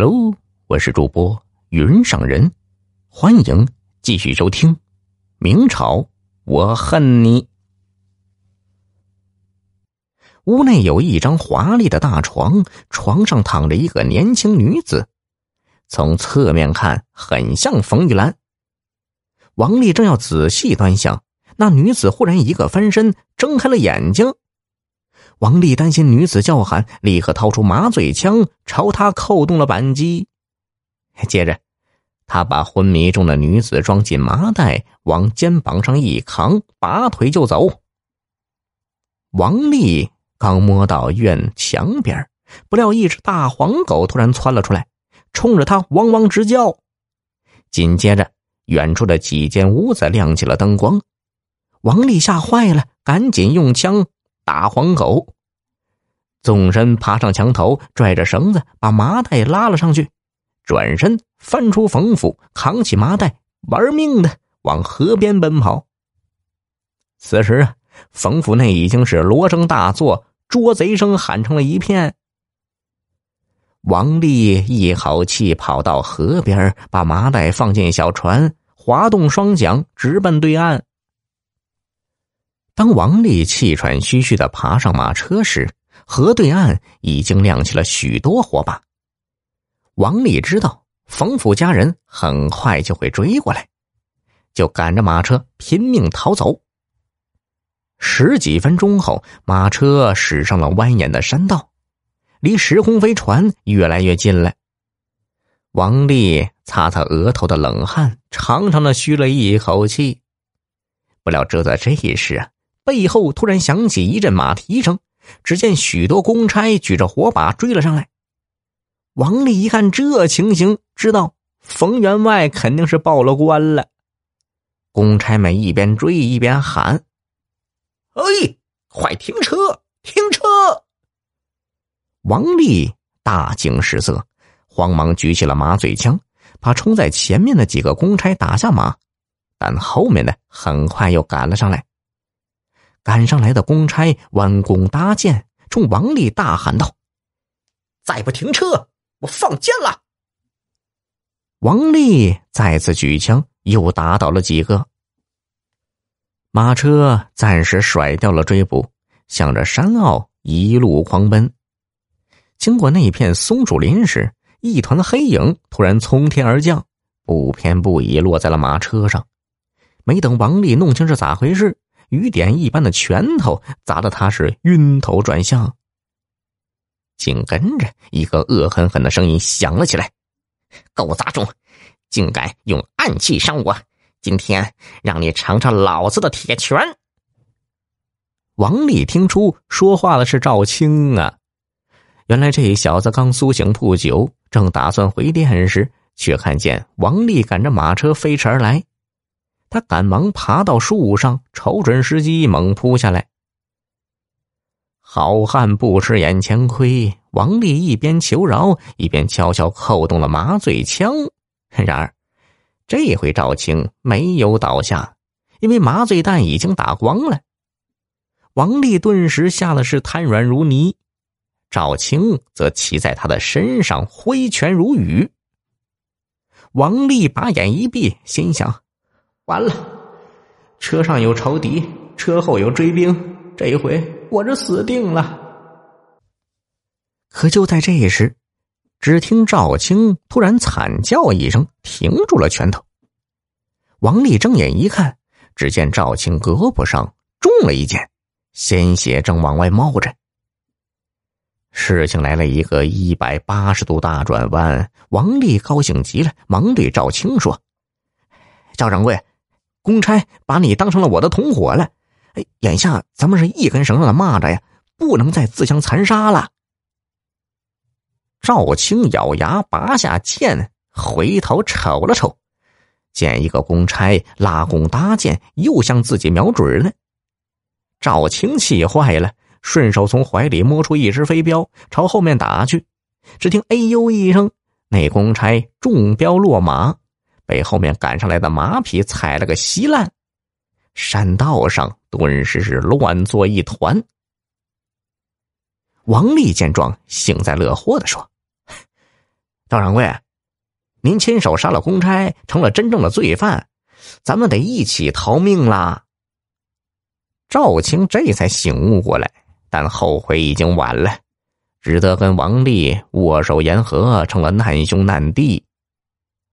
Hello，我是主播云上人，欢迎继续收听《明朝我恨你》。屋内有一张华丽的大床，床上躺着一个年轻女子，从侧面看很像冯玉兰。王丽正要仔细端详，那女子忽然一个翻身，睁开了眼睛。王丽担心女子叫喊，立刻掏出麻醉枪朝她扣动了扳机。接着，他把昏迷中的女子装进麻袋，往肩膀上一扛，拔腿就走。王丽刚摸到院墙边，不料一只大黄狗突然窜了出来，冲着他汪汪直叫。紧接着，远处的几间屋子亮起了灯光，王丽吓坏了，赶紧用枪。大黄狗纵身爬上墙头，拽着绳子把麻袋拉了上去，转身翻出缝斧，扛起麻袋，玩命的往河边奔跑。此时啊，冯府内已经是锣声大作，捉贼声喊成了一片。王丽一口气跑到河边，把麻袋放进小船，划动双桨，直奔对岸。当王丽气喘吁吁的爬上马车时，河对岸已经亮起了许多火把。王丽知道冯府家人很快就会追过来，就赶着马车拼命逃走。十几分钟后，马车驶上了蜿蜒的山道，离石鸿飞船越来越近了。王丽擦擦额头的冷汗，长长的吁了一口气。不料，就在这一时啊！背后突然响起一阵马蹄声，只见许多公差举着火把追了上来。王丽一看这情形，知道冯员外肯定是报了官了。公差们一边追一边喊：“哎，快停车！停车！”王丽大惊失色，慌忙举起了麻醉枪，把冲在前面的几个公差打下马，但后面的很快又赶了上来。赶上来的公差弯弓搭箭，冲王丽大喊道：“再不停车，我放箭了！”王丽再次举枪，又打倒了几个。马车暂时甩掉了追捕，向着山坳一路狂奔。经过那片松树林时，一团黑影突然从天而降，不偏不倚落在了马车上。没等王丽弄清是咋回事。雨点一般的拳头砸得他是晕头转向。紧跟着，一个恶狠狠的声音响了起来：“狗杂种，竟敢用暗器伤我！今天让你尝尝老子的铁拳！”王丽听出说话的是赵青啊，原来这小子刚苏醒不久，正打算回店时，却看见王丽赶着马车飞驰而来。他赶忙爬到树上，瞅准时机，猛扑下来。好汉不吃眼前亏，王丽一边求饶，一边悄悄扣动了麻醉枪。然而，这回赵青没有倒下，因为麻醉弹已经打光了。王丽顿时吓得是瘫软如泥，赵青则骑在他的身上，挥拳如雨。王丽把眼一闭，心想。完了，车上有仇敌，车后有追兵，这一回我这死定了。可就在这时，只听赵青突然惨叫一声，停住了拳头。王丽睁眼一看，只见赵青胳膊上中了一箭，鲜血正往外冒着。事情来了一个一百八十度大转弯，王丽高兴极了，忙对赵青说：“赵掌柜。”公差把你当成了我的同伙了，哎，眼下咱们是一根绳上的蚂蚱呀，不能再自相残杀了。赵青咬牙拔下剑，回头瞅了瞅，见一个公差拉弓搭箭，又向自己瞄准呢。赵青气坏了，顺手从怀里摸出一只飞镖，朝后面打去。只听“哎呦”一声，那公差中镖落马。被后面赶上来的马匹踩了个稀烂，山道上顿时是乱作一团。王丽见状，幸灾乐祸的说：“赵掌柜，您亲手杀了公差，成了真正的罪犯，咱们得一起逃命啦。赵青这才醒悟过来，但后悔已经晚了，只得跟王丽握手言和，成了难兄难弟。